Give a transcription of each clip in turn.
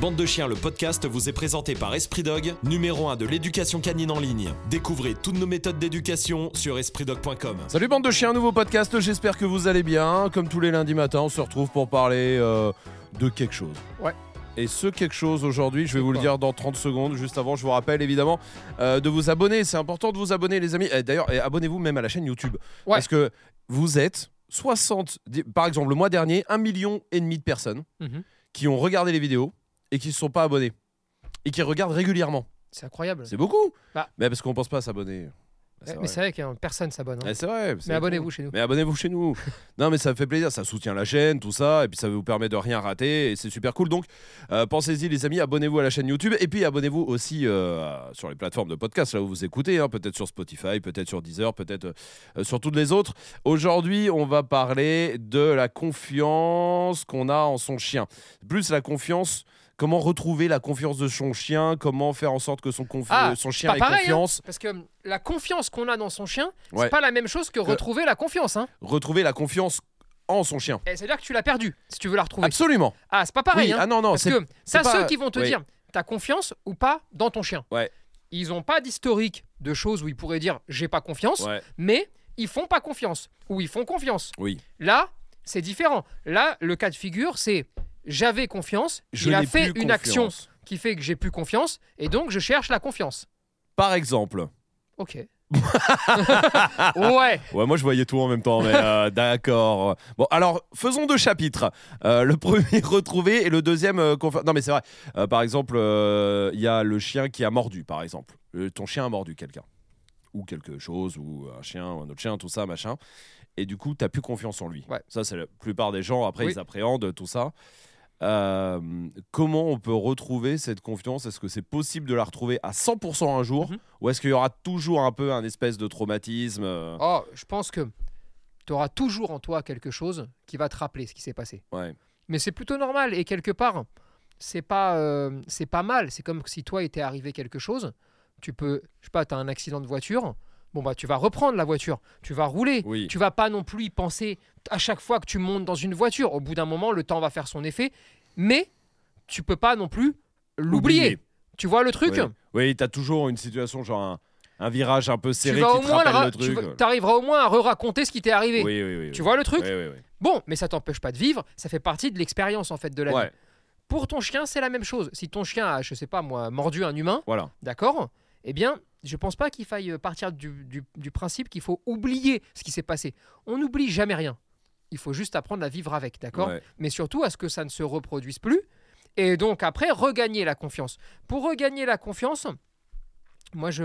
Bande de chiens, le podcast vous est présenté par Esprit Dog, numéro 1 de l'éducation canine en ligne. Découvrez toutes nos méthodes d'éducation sur espritdog.com. Salut bande de chiens, nouveau podcast, j'espère que vous allez bien. Comme tous les lundis matins, on se retrouve pour parler euh, de quelque chose. Ouais. Et ce quelque chose aujourd'hui, je vais vous le dire dans 30 secondes. Juste avant, je vous rappelle évidemment euh, de vous abonner. C'est important de vous abonner, les amis. Et D'ailleurs, et abonnez-vous même à la chaîne YouTube. Ouais. Parce que vous êtes 60, par exemple, le mois dernier, 1 million et demi de personnes Mhm. qui ont regardé les vidéos et qui ne sont pas abonnés. Et qui regardent régulièrement. C'est incroyable. C'est beaucoup. Bah. Mais parce qu'on pense pas à s'abonner. Ouais, C'est mais c'est vrai que hein, personne s'abonne. hein. Ouais, c'est vrai. Mais abonnez-vous chez nous. Mais abonnez-vous chez nous. non, mais ça me fait plaisir. Ça soutient la chaîne, tout ça. Et puis ça vous permet de rien rater. Et c'est super cool. Donc, euh, pensez-y, les amis. Abonnez-vous à la chaîne YouTube. Et puis, abonnez-vous aussi euh, sur les plateformes de podcast, là où vous écoutez. hein. peut-être sur Spotify, peut-être sur Deezer, peut-être euh, sur toutes les autres. Aujourd'hui, on va parler de la confiance qu'on a en son chien. Plus la confiance. Comment retrouver la confiance de son chien Comment faire en sorte que son, confi- Ah, son chien ait pareil, confiance Parce que hum, la confiance qu'on a dans son chien, Ouais. c'est pas la même chose que retrouver la confiance. Hein. Retrouver la confiance en son chien. Et c'est-à-dire que tu l'as perdue si tu veux la retrouver. Absolument. Ah, c'est pas pareil. oui, hein. ah non, non, Parce c'est que c'est t'as pas- ceux qui vont te oui. dire t'as confiance ou pas dans ton chien. Ouais. Ils ont pas d'historique de choses où ils pourraient dire j'ai pas confiance, Ouais, mais ils font pas confiance ou ils font confiance. oui. Là, c'est différent. Là, le cas de figure, c'est j'avais confiance, Je il a fait une action qui fait que j'ai plus confiance et donc je cherche la confiance. Par exemple. Ok. ouais. Ouais, moi je voyais tout en même temps, mais euh, d'accord. Bon, alors faisons deux chapitres. Euh, le premier retrouvé et le deuxième euh, Non, mais c'est vrai. Euh, par exemple, il y a le chien qui a mordu, par exemple. Ton chien a mordu quelqu'un. Ou quelque chose, ou un chien, ou un autre chien, tout ça, machin. Et du coup, t'as plus confiance en lui. Ouais. Ça, c'est la plupart des gens. Après, Oui. ils appréhendent tout ça. Euh, comment on peut retrouver cette confiance? Est-ce que c'est possible de la retrouver à 100% un jour? Mhm. Ou est-ce qu'il y aura toujours un peu un espèce de traumatisme euh, Oh, je pense que tu auras toujours en toi quelque chose qui va te rappeler ce qui s'est passé. Ouais. Mais c'est plutôt normal et quelque part, c'est pas, euh, c'est pas mal. C'est comme si toi, il t'est arrivé quelque chose. Tu peux, je sais pas, tu as un accident de voiture. Bon, bah, tu vas reprendre la voiture. Tu vas rouler. Oui. Tu vas pas non plus y penser à chaque fois que tu montes dans une voiture. Au bout d'un moment, le temps va faire son effet. Mais tu peux pas non plus l'oublier. Oublier. Tu vois le truc? Oui, oui t'as toujours une situation, genre un, un virage un peu Tu serré vas qui te rappelle ra- le tu truc. vas- t'arriveras au moins à re-raconter ce qui t'est arrivé. Oui, oui, oui. Tu vois le truc? Oui, oui, oui. Bon, mais ça t'empêche pas de vivre, ça fait partie de l'expérience en fait de la vie. Pour ton chien, c'est la même chose. Si ton chien a, je sais pas moi, mordu un humain, voilà. d'accord? Eh bien, je pense pas qu'il faille euh, partir du, du- du principe qu'il faut oublier ce qui s'est passé. On n'oublie jamais rien. Il faut juste apprendre à vivre avec, d'accord Ouais. Mais surtout à ce que ça ne se reproduise plus. Et donc après, regagner la confiance. Pour regagner la confiance, moi je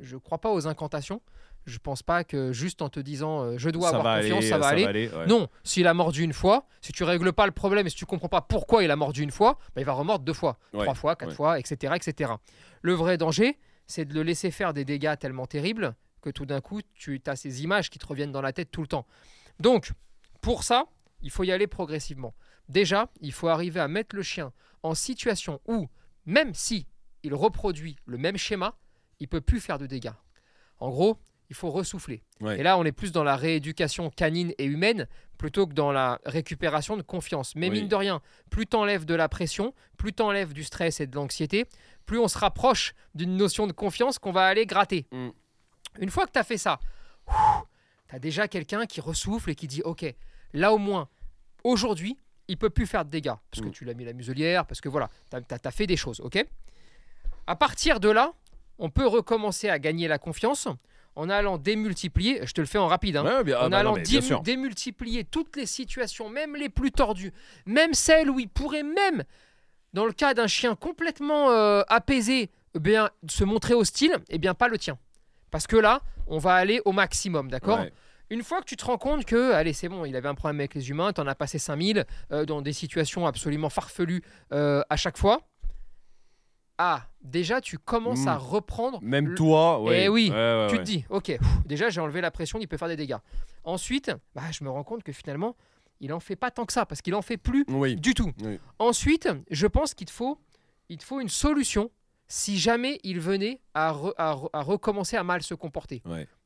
ne crois pas aux incantations. Je pense pas que juste en te disant euh, je dois ça avoir confiance, aller, ça va aller. ouais. Non, s'il a mordu une fois, si tu règles pas le problème et si tu comprends pas pourquoi il a mordu une fois, bah, il va remordre deux fois, Ouais, trois fois, quatre ouais. fois, etc., etc. Le vrai danger, c'est de le laisser faire des dégâts tellement terribles que tout d'un coup, tu as ces images qui te reviennent dans la tête tout le temps. Donc, pour ça, il faut y aller progressivement. Déjà, il faut arriver à mettre le chien en situation où, même si il reproduit le même schéma, il peut plus faire de dégâts. En gros, il faut ressouffler. Ouais. Et là, on est plus dans la rééducation canine et humaine plutôt que dans la récupération de confiance. Mais Oui. mine de rien, plus t'enlèves de la pression, plus t'enlèves du stress et de l'anxiété, plus on se rapproche d'une notion de confiance qu'on va aller gratter. Mm. Une fois que tu as fait ça, tu as déjà quelqu'un qui ressouffle et qui dit Ok, là au moins, aujourd'hui, il peut plus faire de dégâts. Parce que Mm. tu l'as mis la muselière, parce que voilà, tu as, fait des choses. Ok? À partir de là, on peut recommencer à gagner la confiance en allant démultiplier. Je te le fais en rapide. hein, Ouais, bien, ah en bah non, allant démultiplier toutes les situations, même les plus tordues, même celles où il pourrait même, dans le cas d'un chien complètement euh, apaisé, eh bien, se montrer hostile, et bien pas le tien. Parce que là, on va aller au maximum, d'accord? Ouais. Une fois que tu te rends compte que, allez, c'est bon, il avait un problème avec les humains, t'en as passé 5000 euh, dans des situations absolument farfelues euh, à chaque fois. Ah, déjà, tu commences Mm. à reprendre Même le- toi, ouais. Eh oui, Ouais, ouais, tu ouais. te dis, ok, pff, déjà j'ai enlevé la pression, il peut faire des dégâts. Ensuite, bah, je me rends compte que finalement, il en fait pas tant que ça, parce qu'il en fait plus Oui. du tout. Oui. Ensuite, je pense qu'il te faut, il te faut une solution si jamais il venait à, re- à re- à recommencer à mal se comporter.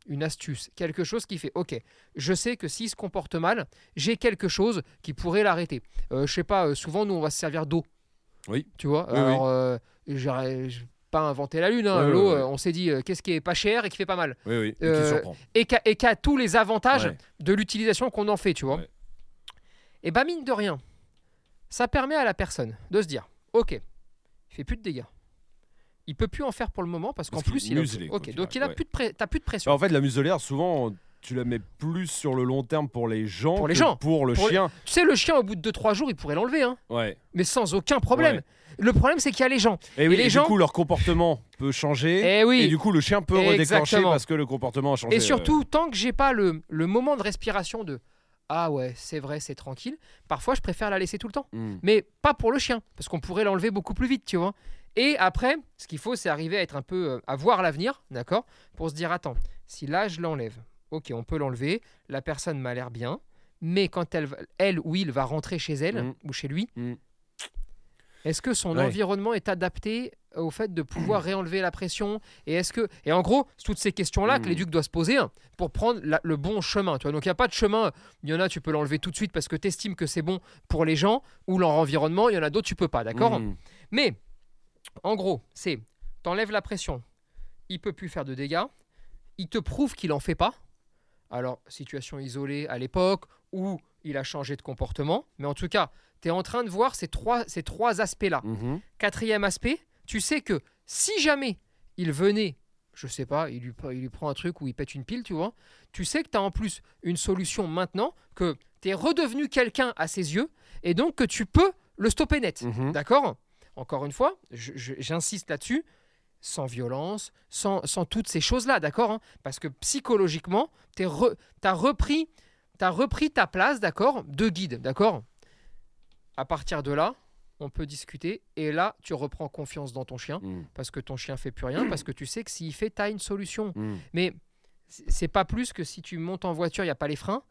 Une astuce, quelque chose qui fait, ok, je sais que s'il se comporte mal, j'ai quelque chose qui pourrait l'arrêter. Euh, je sais pas, euh, souvent nous on va se servir d'eau. Oui. Tu vois Oui, Alors, euh, j'aurais pas inventé la lune. hein. L'eau, euh, on s'est dit euh, qu'est-ce qui est pas cher et qui fait pas mal. Oui, oui. Et qui Euh, surprend. Et qui a, a tous les avantages Ouais. de l'utilisation qu'on en fait, tu vois. Ouais. Et bah, mine de rien, ça permet à la personne de se dire ok, il fait plus de dégâts. Il peut plus en faire pour le moment parce qu'en Parce plus il a. muselé, Ok, qu'il donc il a ouais. plus de pré- t'as plus de pression. En fait, la muselière, souvent, tu la mets plus sur le long terme pour les gens Pour les que gens. pour le Pour les- chien. Tu sais, le chien au bout de 2-3 jours, il pourrait l'enlever, hein, Ouais. mais sans aucun problème. Ouais. Le problème, c'est qu'il y a les gens. Et, oui, les et gens- du coup, leur comportement peut changer. Eh oui. Et du coup, le chien peut redéclencher Exactement. parce que le comportement a changé. Et surtout, tant que j'ai pas le, le moment de respiration de ah ouais, c'est vrai, c'est tranquille, parfois je préfère la laisser tout le temps. Hmm. Mais pas pour le chien, parce qu'on pourrait l'enlever beaucoup plus vite, tu vois. Et après, ce qu'il faut, c'est arriver à être un peu. euh, à voir l'avenir, d'accord Pour se dire attends, si là je l'enlève, ok, on peut l'enlever, la personne m'a l'air bien, mais quand elle, elle ou il va rentrer chez elle Mm. ou chez lui, Mm. est-ce que son Ouais. environnement est adapté au fait de pouvoir réenlever la pression Et est-ce que et en gros, c'est toutes ces questions-là que Mm. l'éduc doit se poser hein, pour prendre la- le bon chemin. Tu vois Donc il n'y a pas de chemin. Il y en a, tu peux l'enlever tout de suite parce que tu estimes que c'est bon pour les gens ou leur environnement. Il y en a d'autres, tu peux pas. D'accord. Mais en gros, c'est t'enlèves la pression. Il peut plus faire de dégâts. Il te prouve qu'il en fait pas. Alors, situation isolée à l'époque où il a changé de comportement. Mais en tout cas, tu es en train de voir ces trois, ces trois aspects-là. Mhm. Quatrième aspect, tu sais que si jamais il venait, je sais pas, il lui, il lui prend un truc ou il pète une pile, tu vois, tu sais que tu as en plus une solution maintenant, que tu es redevenu quelqu'un à ses yeux, et donc que tu peux le stopper net. Mhm. D'accord? Encore une fois, j'insiste là-dessus, sans violence, sans, sans toutes ces choses-là, d'accord hein Parce que psychologiquement, tu as repris, t'as repris ta place, d'accord De guide, d'accord À partir de là, on peut discuter, et là, tu reprends confiance dans ton chien, Hmm. parce que ton chien fait plus rien, parce que tu sais que s'il fait, tu as une solution. Hmm. Mais c'est pas plus que si tu montes en voiture, il n'y a pas les freins,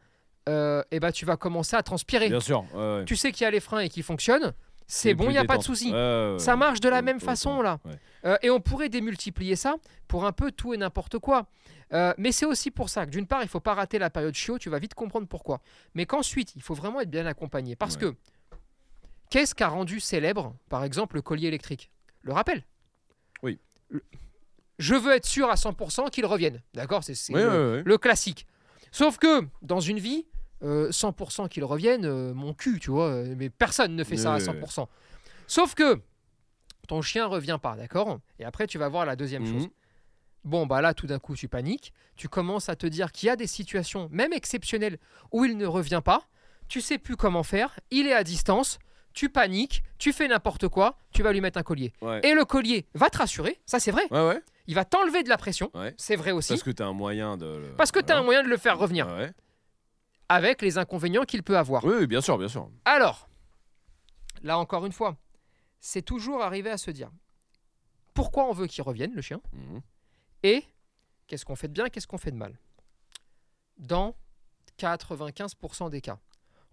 euh, et bah tu vas commencer à transpirer. Bien sûr. Tu sais qu'il y a les freins et qu'ils fonctionnent, c'est bon, il n'y a pas de souci. Ça marche de la même façon là. Ouais. Euh, et on pourrait démultiplier ça pour un peu tout et n'importe quoi. Euh, mais c'est aussi pour ça que d'une part, il faut pas rater la période chiot, tu vas vite comprendre pourquoi. Mais qu'ensuite, il faut vraiment être bien accompagné. Parce Ouais. que qu'est-ce qui a rendu célèbre, par exemple, le collier électrique? Le rappel. Oui. Je veux être sûr à 100% qu'il revienne. D'accord? C'est Ouais, le classique. Sauf que dans une vie, euh, 100% qu'il revienne, euh, mon cul, tu vois. euh, Mais personne ne fait ça à Ouais, ouais, ouais. 100%. Sauf que ton chien revient pas, d'accord? Et après, tu vas voir la deuxième Mhm. chose. Bon, bah là, tout d'un coup, tu paniques. Tu commences à te dire qu'il y a des situations, même exceptionnelles, où il ne revient pas. Tu sais plus comment faire. Il est à distance. Tu paniques. Tu fais n'importe quoi. Tu vas lui mettre un collier. Ouais. Et le collier va te rassurer. Ça, c'est vrai. Ouais, ouais. Il va t'enlever de la pression. C'est vrai aussi. Parce que t'as un moyen de. le- Parce que tu as un moyen de le faire revenir. Avec les inconvénients qu'il peut avoir. Oui, oui, bien sûr, bien sûr. Alors, là encore une fois, c'est toujours arriver à se dire pourquoi on veut qu'il revienne, le chien, Mhm. et qu'est-ce qu'on fait de bien, qu'est-ce qu'on fait de mal? Dans 95% des cas,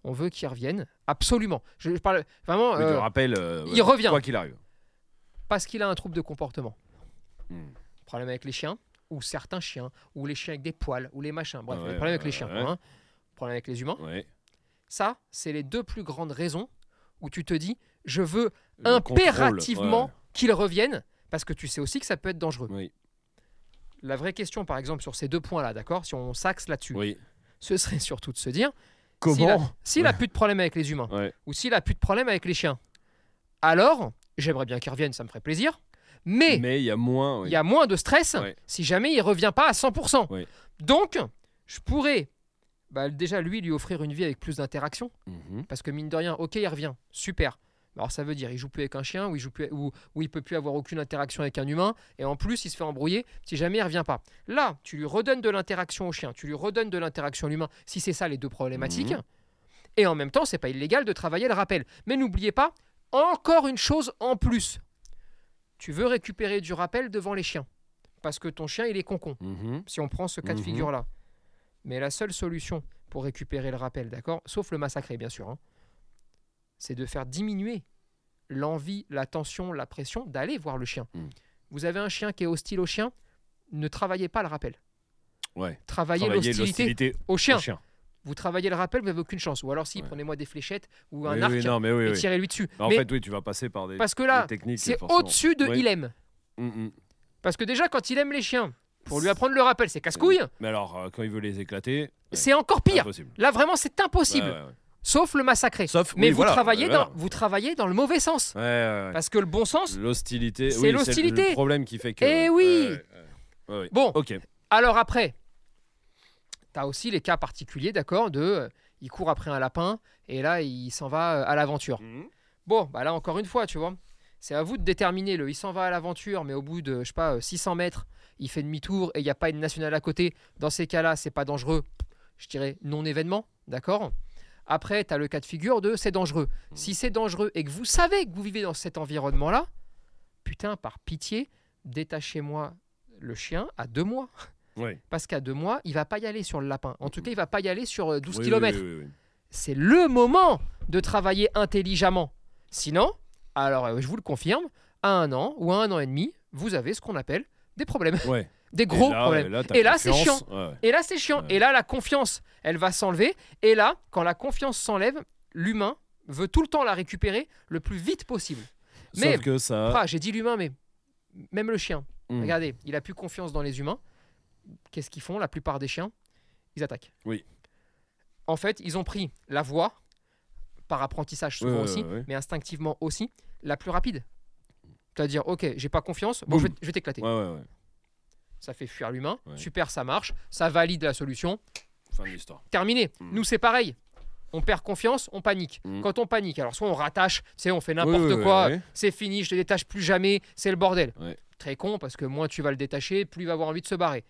on veut qu'il revienne, absolument. Je, parle vraiment Oui, euh, rappelle. euh, il revient. Quoi qu'il arrive. parce qu'il a un trouble de comportement. Mhm. Problème avec les chiens, ou certains chiens, ou les chiens avec des poils, ou les machins. Bref, Ah ouais, problème avec les chiens. ouais. hein. Problème avec les humains. Ouais. Ça, c'est les deux plus grandes raisons où tu te dis je veux Le impérativement ouais. qu'il revienne parce que tu sais aussi que ça peut être dangereux. Oui. La vraie question, par exemple, sur ces deux points-là, d'accord? Si on s'axe là-dessus, Oui. ce serait surtout de se dire Comment s'il a, s'il a plus de problème avec les humains Ouais. ou s'il a plus de problème avec les chiens, alors j'aimerais bien qu'il revienne, ça me ferait plaisir. Mais Mais il y a moins. oui. y a moins de stress si jamais il revient pas à 100%. Oui. Donc, je pourrais bah, déjà lui lui offrir une vie avec plus d'interaction. Mhm. Parce que mine de rien, ok, il revient, super. Alors ça veut dire il joue plus avec un chien, ou il joue plus, ou, ou il peut plus avoir aucune interaction avec un humain, et en plus il se fait embrouiller si jamais il revient pas. Là, tu lui redonnes de l'interaction au chien, tu lui redonnes de l'interaction à l'humain, si c'est ça les deux problématiques. Mhm. Et en même temps, c'est pas illégal de travailler le rappel. Mais n'oubliez pas, encore une chose en plus. Tu veux récupérer du rappel devant les chiens, parce que ton chien il est concon Mhm. si on prend ce cas de Mhm. figure-là. Mais la seule solution pour récupérer le rappel, d'accord Sauf le massacrer, bien sûr. hein, c'est de faire diminuer l'envie, la tension, la pression d'aller voir le chien. Mhm. Vous avez un chien qui est hostile au chien, ne travaillez pas le rappel. Ouais. Travaillez l'hostilité au chien. au chien. vous travaillez le rappel, vous n'avez aucune chance. Ou alors, si, Ouais. prenez-moi des fléchettes ou un Oui, arc oui, non, mais oui, et tirez-lui dessus. Mais En Mais fait, oui, tu vas passer par des, parce que là, c'est forcément. au-dessus de il aime. Mm, mm. Parce que déjà, quand il aime les chiens, pour lui apprendre le rappel, c'est casse-couille. Mais alors, euh, quand il veut les éclater, ouais, C'est encore pire. impossible. Là, vraiment, c'est impossible. Ouais, ouais, ouais. Sauf le massacrer. Sauf, Mais oui, vous, voilà, travaillez dans, vous travaillez dans le mauvais sens. Parce que le bon sens. L'hostilité. C'est oui, l'hostilité. le problème qui fait que. Eh oui. Bon, Ok. alors après, tu as aussi les cas particuliers, d'accord, de. euh, il court après un lapin et là, il s'en va euh, à l'aventure. Mhm. Bon, bah là, encore une fois, tu vois, c'est à vous de déterminer le il s'en va à l'aventure, mais au bout de, je sais pas, euh, 600 mètres, il fait demi-tour et il n'y a pas une nationale à côté. Dans ces cas-là, c'est pas dangereux. Je dirais non-événement, d'accord? Après, tu as le cas de figure de c'est dangereux. Si c'est dangereux et que vous savez que vous vivez dans cet environnement-là, putain, par pitié, détachez-moi le chien à deux mois. Ouais. Parce qu'à deux mois, il va pas y aller sur le lapin. En tout cas, il va pas y aller sur euh, 12 Oui, km. oui, oui. C'est le moment de travailler intelligemment. Sinon, alors euh, je vous le confirme, à un an ou à un an et demi, vous avez ce qu'on appelle des problèmes, Ouais. des gros Et là, problèmes. là, Et là, c'est chiant. Et là, c'est chiant. Et là, la confiance, elle va s'enlever. Et là, quand la confiance s'enlève, l'humain veut tout le temps la récupérer le plus vite possible. Mais- Sauf que ça. Ah, j'ai dit l'humain, mais même le chien. Mm. Regardez, il a plus confiance dans les humains. Qu'est-ce qu'ils font La plupart des chiens, ils attaquent. Oui. En fait, ils ont pris la voie, par apprentissage souvent Ouais, aussi, mais instinctivement aussi, la plus rapide. C'est-à-dire, ok, j'ai pas confiance, bon, Boum. je vais, je vais t'éclater. Ouais, ouais, ouais. Ça fait fuir l'humain, Ouais. super, ça marche, ça valide la solution, Fin de l'histoire. terminé. Mm. Nous, c'est pareil. On perd confiance, on panique. Mm. Quand on panique, alors soit on rattache, tu sais, on fait n'importe Oui, oui, quoi, oui, oui. c'est fini, je te détache plus jamais, c'est le bordel. Ouais. Très con parce que moins tu vas le détacher, plus il va avoir envie de se barrer.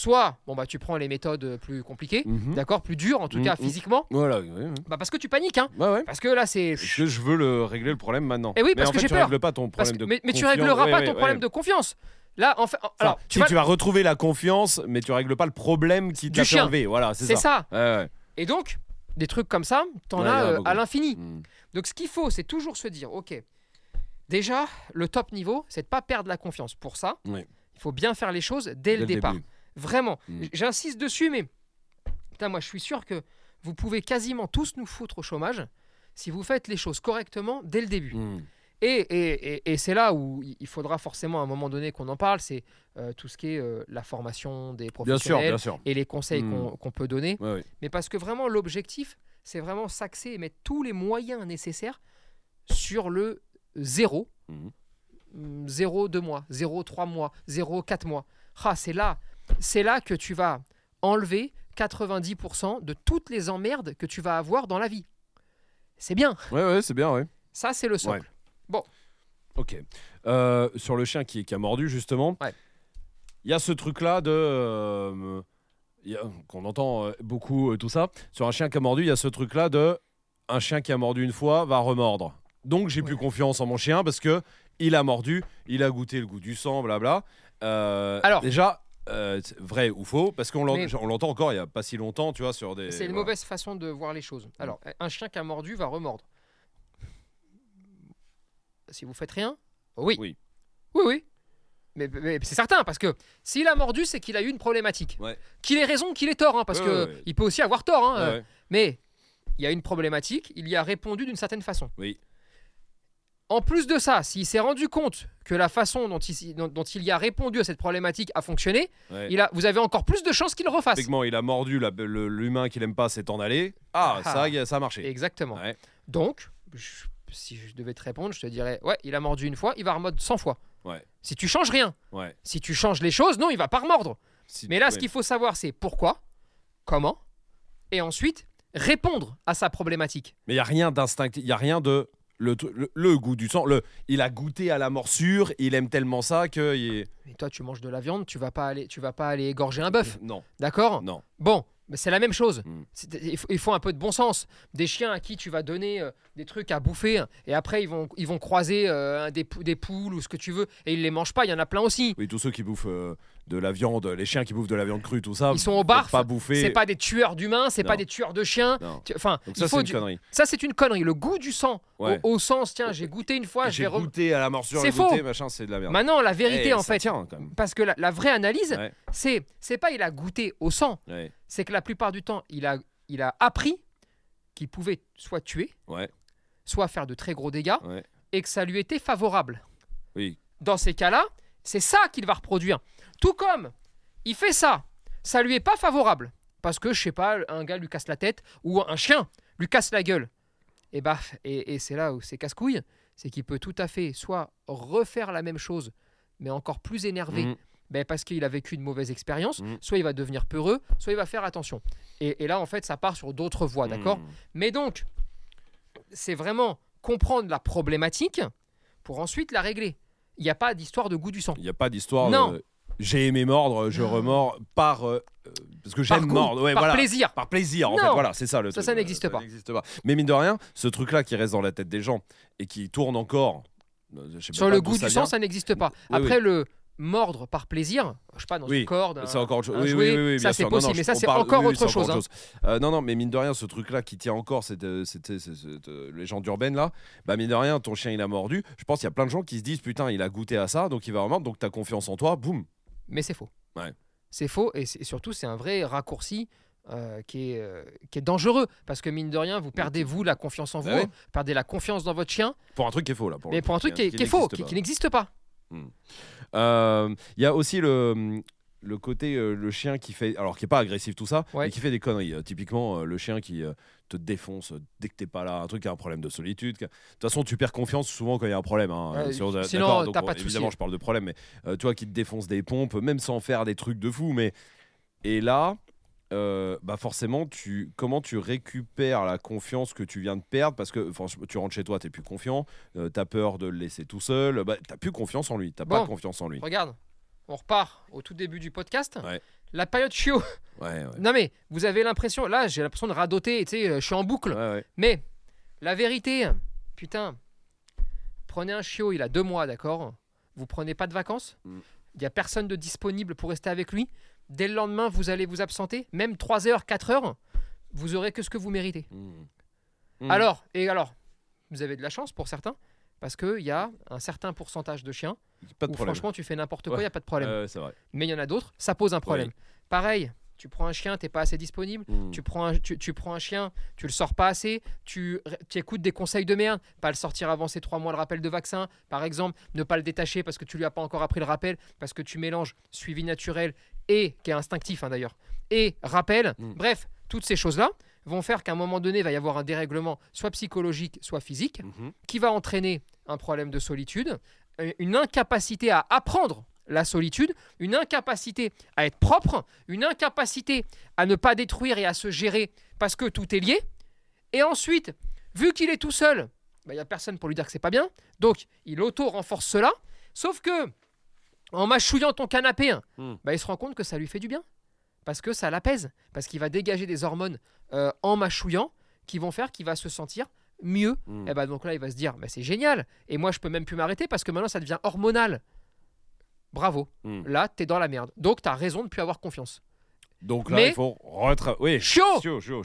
Soit, bon bah tu prends les méthodes euh, plus compliquées, Mhm. d'accord, plus dures en tout Mm, cas mm. physiquement, Voilà. bah parce que tu paniques, hein. Ouais, ouais. Parce que là c'est. Que je veux le régler le problème maintenant. Eh oui, mais parce en que j'ai tu peur. règles pas ton problème que- de mais, mais tu régleras Ouais, pas ton ouais. problème de confiance. Là, en fait, Enfin, alors tu si vas- tu vas retrouver la confiance, mais tu règles pas le problème qui t'a enlever. Voilà, c'est ça. ça. Et donc, des trucs comme ça, t'en as euh, à l'infini. Mm. Donc ce qu'il faut, c'est toujours se dire, ok, déjà, le top niveau, c'est de pas perdre la confiance. Pour ça, Oui. il faut bien faire les choses dès, le départ. début. Vraiment. Mm. J'insiste dessus, mais putain, moi, je suis sûr que vous pouvez quasiment tous nous foutre au chômage si vous faites les choses correctement dès le début. Mm. Et, et- et- et c'est là où il faudra forcément à un moment donné qu'on en parle, c'est euh, tout ce qui est euh, la formation des Bien sûr, professionnels bien sûr. et les conseils Mm. qu'on qu'on peut donner. Ouais. Mais parce que vraiment, l'objectif, c'est vraiment s'axer et mettre tous les moyens nécessaires sur le zéro. Mm, Zéro deux mois, zéro trois mois, zéro quatre mois. Ah, c'est là, c'est là que tu vas enlever 90% de toutes les emmerdes que tu vas avoir dans la vie. C'est bien. Ouais, ouais, c'est bien, ouais. Ça, c'est le socle. Ok. Euh, sur le chien qui, qui a mordu, justement, il Ouais. y a ce truc-là de. euh, qu'on entend euh, beaucoup, tout ça. Sur un chien qui a mordu, il y a ce truc-là de. Un chien qui a mordu une fois va remordre. Donc j'ai plus confiance en mon chien parce que il a mordu, il a goûté le goût du sang, blabla. Alors- déjà, euh, vrai ou faux Parce qu'on l'entend encore il y a pas si longtemps, tu vois, sur des. C'est une voilà. mauvaise façon de voir les choses. Alors, un chien qui a mordu va remordre. Si vous faites rien, oui. Oui. Oui, oui. Mais, mais c'est certain, parce que s'il a mordu, c'est qu'il a eu une problématique. Ouais. Qu'il ait raison, qu'il ait tort, hein, parce Ouais, que ouais, il peut aussi avoir tort. hein, euh. Mais il y a une problématique, il y a répondu d'une certaine façon. Oui. En plus de ça, s'il s'est rendu compte que la façon dont il, dont, dont il y a répondu à cette problématique a fonctionné, Ouais. il a, vous avez encore plus de chances qu'il le refasse. Typiquement, il a mordu, l'humain qu'il aime pas s'est en allé. Ah, Ah. ça, ça a marché. Exactement. Ouais. Donc, je- si je devais te répondre, je te dirais ouais, il a mordu une fois, il va remordre 100 fois. Ouais. Si tu changes rien, Ouais. si tu changes les choses, non, il va pas remordre. Si- Mais là, ce qu'il faut savoir, c'est pourquoi, comment, et ensuite répondre à sa problématique. Mais il y a rien d'instinctif, il y a rien de le, le, le goût du sang. Le, il a goûté à la morsure, il aime tellement ça que il. Et toi, tu manges de la viande, tu vas pas aller, tu vas pas aller égorger un bœuf, non, d'accord? Non. Bon, mais c'est la même chose. Mm. C'est- Il faut, il faut un peu de bon sens. Des chiens à qui tu vas donner euh, des trucs à bouffer, et après ils vont, ils vont croiser euh, des poules ou ce que tu veux, et ils les mangent pas. Il y en a plein aussi. Oui, tous ceux qui bouffent euh, de la viande, les chiens qui bouffent de la viande crue, tout ça. Ils sont au barf, Pas bouffer. C'est pas des tueurs d'humains, c'est pas des tueurs de chiens. Enfin, Donc ça, c'est une du- connerie. ça c'est une connerie. Le goût du sang, Ouais. au, au sens, tiens, j'ai goûté une fois, J'ai goûté à la morsure, C'est faux. machin, c'est de la merde. Maintenant, la vérité Eh, en fait, tient, quand même. parce que la, la vraie analyse, Ouais. c'est c'est pas il a goûté au sang, Ouais. c'est que la plupart du temps, il a il a appris qu'il pouvait soit tuer, soit faire de très gros dégâts, et que ça lui était favorable. Oui. Dans ces cas-là, c'est ça qu'il va reproduire. Tout comme il fait ça, ça lui est pas favorable. Parce que, je sais pas, un gars lui casse la tête, ou un chien lui casse la gueule. Et bah, et, et c'est là où c'est casse-couille, c'est qu'il peut tout à fait soit refaire la même chose, mais encore plus énervé, Mhm. ben, parce qu'il a vécu une mauvaise expérience, Mhm. soit il va devenir peureux, soit il va faire attention. Et, et là, en fait, ça part sur d'autres voies, d'accord? Mhm. Mais donc, c'est vraiment comprendre la problématique pour ensuite la régler. Il n'y a pas d'histoire de goût du sang. Il n'y a pas d'histoire. Non. de, J'ai aimé mordre, je Non. remords par euh, euh, parce que Par j'aime mordre. Ouais, par voilà. plaisir. Par plaisir, en Non. fait, voilà, c'est ça le Ça, truc. ça n'existe pas. n'existe pas. Mais mine de rien, ce truc-là qui reste dans la tête des gens et qui tourne encore. euh, je sais Sur pas le d'où goût ça du sang, ça n'existe pas. Oui, Après, le mordre par plaisir, je sais pas, dans Oui, une corde, C'est encore autre chose. un Oui, jouet, oui, oui, oui, ça bien c'est sûr. Non, non, possible. je- mais ça, on c'est parle- encore oui, oui, autre c'est chose. hein. Euh, non, non, mais mine de rien, ce truc-là qui tient encore cette, euh, cette, cette- cette, euh, légende urbaine là, bah mine de rien, ton chien il a mordu. Je pense qu'il y a plein de gens qui se disent putain, il a goûté à ça, donc il va remordre, donc t'as confiance en toi, boum. Mais c'est faux. Ouais. C'est faux et, surtout, c'est un vrai raccourci. euh, qui, est, euh, qui est dangereux parce que mine de rien vous perdez vous la confiance en vous Bah vous perdez la confiance dans votre chien Pour un truc qui est faux là. Pour mais pour un truc qui, est- qui est faux qui, pas. qui n'existe pas Euh, Il y a aussi le, le côté euh, le chien qui fait, alors qui est pas agressif tout ça, Ouais. mais qui fait des conneries. Euh, typiquement, euh, le chien qui te défonce dès que t'es pas là, un truc qui a un problème de solitude. De toute façon, tu perds confiance souvent quand il y a un problème. hein. Si on- sinon, donc, pas on-. Évidemment, je parle de problème, mais euh, toi qui te défonce des pompes, même sans faire des trucs de fou, mais et là. bah forcément, tu, comment tu récupères la confiance que tu viens de perdre? Parce que tu rentres chez toi, t'es plus confiant, t'as peur de le laisser tout seul, bah, t'as plus confiance en lui, t'as pas confiance en lui. regarde on repart au tout début du podcast Ouais. la période chiot Ouais, ouais. non mais vous avez l'impression là j'ai l'impression de radoter tu sais euh, je suis en boucle. Mais la vérité, putain, prenez un chiot, il a deux mois, d'accord? Vous prenez pas de vacances? Mm. Il y a personne de disponible pour rester avec lui? Dès le lendemain, vous allez vous absenter, même 3 heures, 4 heures, vous aurez que ce que vous méritez. Mhm. Alors, et alors, vous avez de la chance pour certains, parce qu'il y a un certain pourcentage de chiens pas de où problème. franchement tu fais n'importe quoi, il Ouais. n'y a pas de problème. Vrai. Mais il y en a d'autres, ça pose un problème. Pareil, tu prends un chien, t'es pas assez disponible, Mhm. tu prends, un, tu, tu prends un chien, tu le sors pas assez, tu, tu écoutes des conseils de merde, pas le sortir avant ces trois mois le rappel de vaccin, par exemple, ne pas le détacher parce que tu lui as pas encore appris le rappel, parce que tu mélanges suivi naturel et, qui est instinctif hein, d'ailleurs, et rappel, Mm. bref, toutes ces choses-là vont faire qu'à un moment donné, il va y avoir un dérèglement, soit psychologique, soit physique, Mhm. qui va entraîner un problème de solitude, euh, une incapacité à apprendre la solitude, une incapacité à être propre, une incapacité à ne pas détruire et à se gérer parce que tout est lié. Et ensuite, vu qu'il est tout seul, il n'y a personne pour lui dire que c'est pas bien, donc il auto-renforce cela, sauf que en mâchouillant ton canapé, hein, Hmm. bah, il se rend compte que ça lui fait du bien, parce que ça l'apaise, parce qu'il va dégager des hormones euh, en mâchouillant qui vont faire qu'il va se sentir mieux Mhm. et bah donc là, il va se dire, bah, c'est génial. Et moi, je peux même plus m'arrêter parce que maintenant, ça devient hormonal. Bravo. Mhm. Là, t'es dans la merde. Donc, t'as raison de plus avoir confiance. Donc là, Mais- il faut retra... Oui, Chiot chiot, chiot,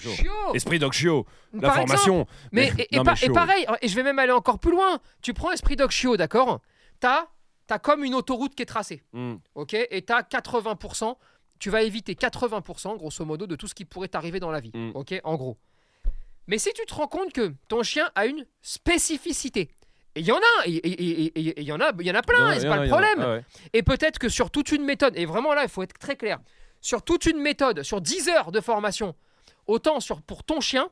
Esprit Doc Chiot, la Par exemple. formation. Mais, Mais- et, et non, pa- mais et chaud. pareil, et je vais même aller encore plus loin. Tu prends Esprit Dog Chiot, d'accord? T'as as comme une autoroute qui est tracée. Mhm. Ok? Et t'as 80%. Tu vas éviter 80%, grosso modo, de tout ce qui pourrait t'arriver dans la vie. Mm. Ok En gros. Mais si tu te rends compte que ton chien a une spécificité, et il y en a, et il y en a, il y en a plein, et c'est pas le problème. Ah ouais. Et peut-être que sur toute une méthode, et vraiment là, il faut être très clair, sur toute une méthode, sur 10 heures de formation, autant sur, pour ton chien,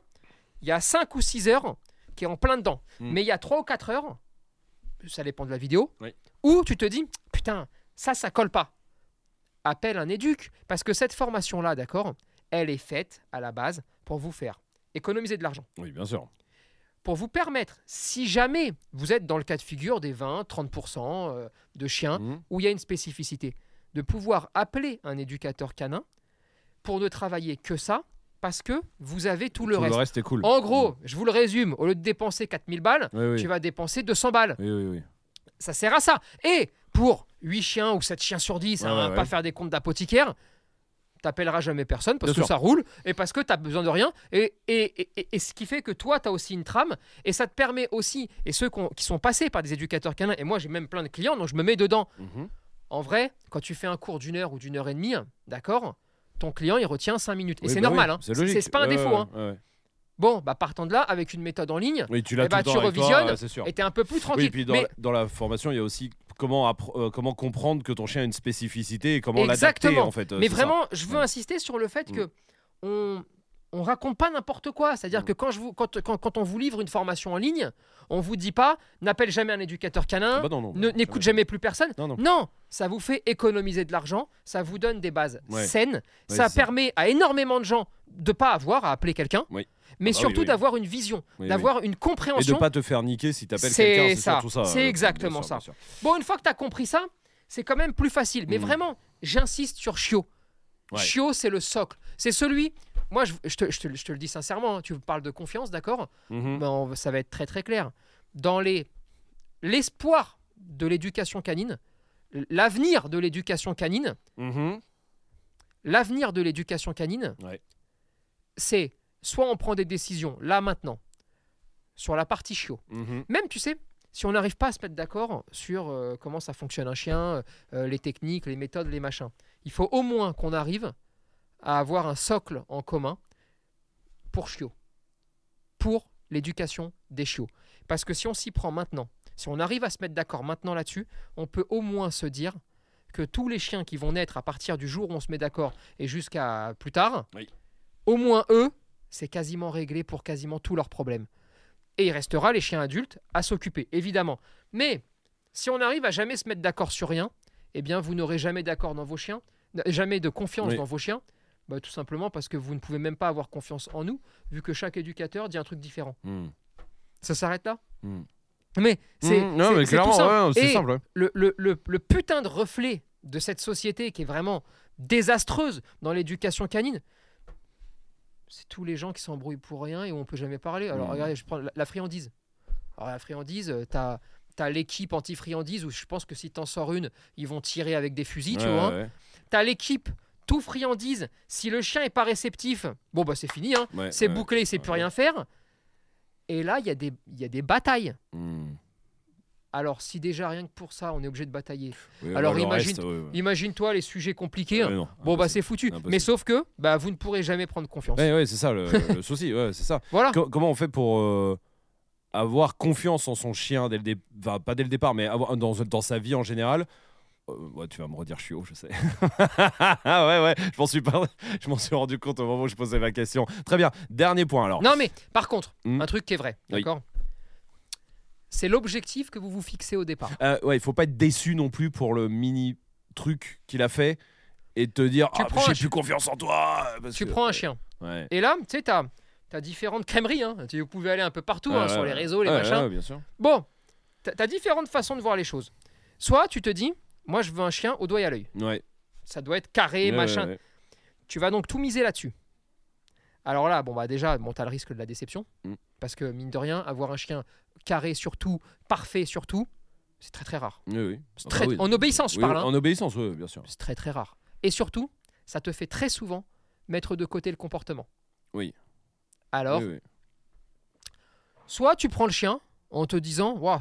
il y a 5 ou 6 heures qui est en plein dedans. Mm. Mais il y a 3 ou 4 heures, ça dépend de la vidéo, Oui. où tu te dis, putain, ça, ça colle pas. Appelle un éduc, parce que cette formation-là, d'accord, elle est faite à la base pour vous faire économiser de l'argent Oui, bien sûr. pour vous permettre, si jamais vous êtes dans le cas de figure des 20-30% euh, de chiens Mhm. où il y a une spécificité, de pouvoir appeler un éducateur canin pour ne travailler que ça, parce que vous avez tout le Tout reste. le reste est cool. En gros, je vous le résume, au lieu de dépenser 4000 balles, Oui, oui. tu vas dépenser 200 balles. Oui, oui, oui. Ça sert à ça. Et pour 8 chiens ou 7 chiens sur 10, Ouais, hein, ouais, pas ouais. faire des comptes d'apothicaire, t'appelleras jamais personne parce Bien que sûr. ça roule et parce que tu as besoin de rien. Et, et, et- et ce qui fait que toi, tu as aussi une trame et ça te permet aussi, et ceux qui sont passés par des éducateurs canins, et moi j'ai même plein de clients, donc je me mets dedans. Mhm. En vrai, quand tu fais un cours d'une heure ou d'une heure et demie, d'accord ton client il retient 5 minutes. Et Oui, c'est bah normal, oui, hein. c'est pas un défaut. hein. Bon, bah partant de là, avec une méthode en ligne, Oui, tu l'as Eh bah, le temps tu toi, revisionnes et t'es un peu plus tranquille. Oui, puis dans, Mais la, dans la formation, il y a aussi comment, appre- euh, comment comprendre que ton chien a une spécificité et comment l'adapter Exactement. en fait. euh, Mais ça. vraiment, je veux Ouais. insister sur le fait Mm. que on on raconte pas n'importe quoi. C'est-à-dire Mm. que quand, je vous, quand, quand, quand on vous livre une formation en ligne, on vous dit pas n'appelle jamais un éducateur canin, Bah non, non, ne- bah, n'écoute jamais plus personne. Non, ça vous fait économiser de l'argent, ça vous donne des bases Ouais. saines, Ouais, ça c'est ça. permet à énormément de gens de pas avoir à appeler quelqu'un, Oui. Mais Ah bah oui, surtout oui. d'avoir une vision, Oui, d'avoir une Et de compréhension. pas te faire niquer si t'appelles quelqu'un, c'est ça, ça. c'est euh, exactement bien sûr, ça. bien sûr. Bon, une fois que tu as compris ça, c'est quand même plus facile. Mais Mm. vraiment, j'insiste sur Chio. Ouais. Chio, c'est le socle. C'est celui. Moi, je, je te, je te- je te le dis sincèrement, hein, tu parles de confiance, d'accord. Ben, on- Ça va être très très clair. Dans les l'espoir de l'éducation canine, l'avenir de l'éducation canine, Mhm. l'avenir de l'éducation canine, Ouais. c'est soit on prend des décisions là maintenant sur la partie chiot. Mhm. Même, tu sais, si on n'arrive pas à se mettre d'accord sur euh, comment ça fonctionne un chien, euh, les techniques, les méthodes, les machins, il faut au moins qu'on arrive à avoir un socle en commun pour chiot, pour l'éducation des chiots. Parce que si on s'y prend maintenant, si on arrive à se mettre d'accord maintenant là-dessus, on peut au moins se dire que tous les chiens qui vont naître à partir du jour où on se met d'accord et jusqu'à plus tard, Oui. au moins eux, c'est quasiment réglé pour quasiment tous leurs problèmes. Et il restera les chiens adultes à s'occuper, évidemment. Mais si on arrive à jamais se mettre d'accord sur rien, eh bien vous n'aurez jamais d'accord dans vos chiens, n- jamais de confiance Oui. dans vos chiens. Bah, tout simplement parce que vous ne pouvez même pas avoir confiance en nous, vu que chaque éducateur dit un truc différent. Mhm. Ça s'arrête là? Mhm. Mais c'est. Non, mais clairement, ouais, Et simple. ouais. le, le- le- le putain de reflet de cette société qui est vraiment désastreuse dans l'éducation canine, c'est tous les gens qui s'embrouillent pour rien et où on peut jamais parler. Alors Mhm. regardez, je prends la, la friandise. Alors la friandise, euh, t'as as, l'équipe anti-friandise où je pense que si t'en sors une, ils vont tirer avec des fusils, tu Ouais, vois. ouais, T'as l'équipe tout friandise. Si le chien est pas réceptif, bon bah c'est fini, hein. ouais, c'est bouclé, il sait plus rien faire. Et là, il y, a des- il y a des batailles. Mhm. Alors si déjà rien que pour ça, on est obligé de batailler. Oui, Alors, bah, le imagine- reste, ouais, ouais. Imagine-toi les sujets compliqués. hein. Ouais, non, Bon bah c'est foutu. Impossible. Mais sauf que bah vous ne pourrez jamais prendre confiance. Ouais, c'est ça le, le souci, c'est ça. Voilà. Co- comment on fait pour euh, avoir confiance en son chien dès le dé- enfin, pas dès le départ, mais avoir, dans, dans sa vie en général? Euh, ouais, tu vas me redire chiot, je sais. ouais, ouais, je m'en suis pas, je m'en suis rendu compte au moment où je posais ma question. Très bien. Dernier point alors. Non mais par contre, Hmm. un truc qui est vrai, Oui. C'est l'objectif que vous vous fixez au départ. Euh, ouais, il faut pas être déçu non plus pour le mini truc qu'il a fait et te dire ah, j'ai plus confiance en toi. parce Tu que- prends un chien. Ouais. Et là, tu sais, t'as as différentes crèmeries. Hein. Tu- Vous pouvez aller un peu partout hein, sur les réseaux, les machins. bien sûr. Bon, t'as as différentes façons de voir les choses. Soit tu te dis, moi je veux un chien au doigt et à l'œil. Ouais. Ça doit être carré, machin. Tu vas donc tout miser là-dessus. Alors là, bon bah déjà, bon, t'as le risque de la déception. Mm. Parce que mine de rien, avoir un chien carré surtout, parfait surtout, c'est très très rare. Oui, oui. Ah. En obéissance, je parle. hein. En obéissance, oui, bien sûr. C'est très très rare. Et surtout, ça te fait très souvent mettre de côté le comportement. Oui. Alors, Oui, oui. soit tu prends le chien en te disant, Waouh,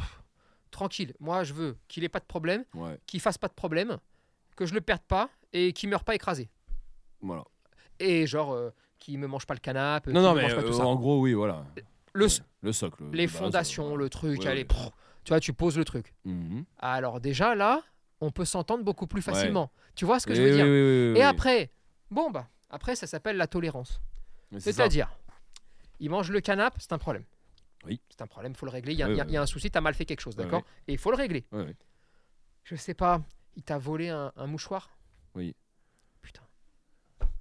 tranquille, moi je veux qu'il ait pas de problème, Ouais, qu'il fasse pas de problème, que je le perde pas et qu'il meure pas écrasé. voilà. Et genre, euh, qu'il me mange pas le canapé, Non, non, mais pas tout euh, ça. en gros, oui, voilà. Le, Ouais, le socle. les fondations, euh, le truc, Ouais, allez, ouais. tu vois, tu poses le truc. Mhm. Alors déjà là, on peut s'entendre beaucoup plus facilement. Tu vois ce que je veux oui, dire oui, oui, oui, Et après, bon bah, après ça s'appelle la tolérance. C'est-à-dire, il mange le canapé, c'est un problème. Oui. C'est un problème, faut le régler. Il y a, il y il y un souci, tu as mal fait quelque chose, d'accord Et il faut le régler. Je sais pas, il t'a volé un, un mouchoir? Oui.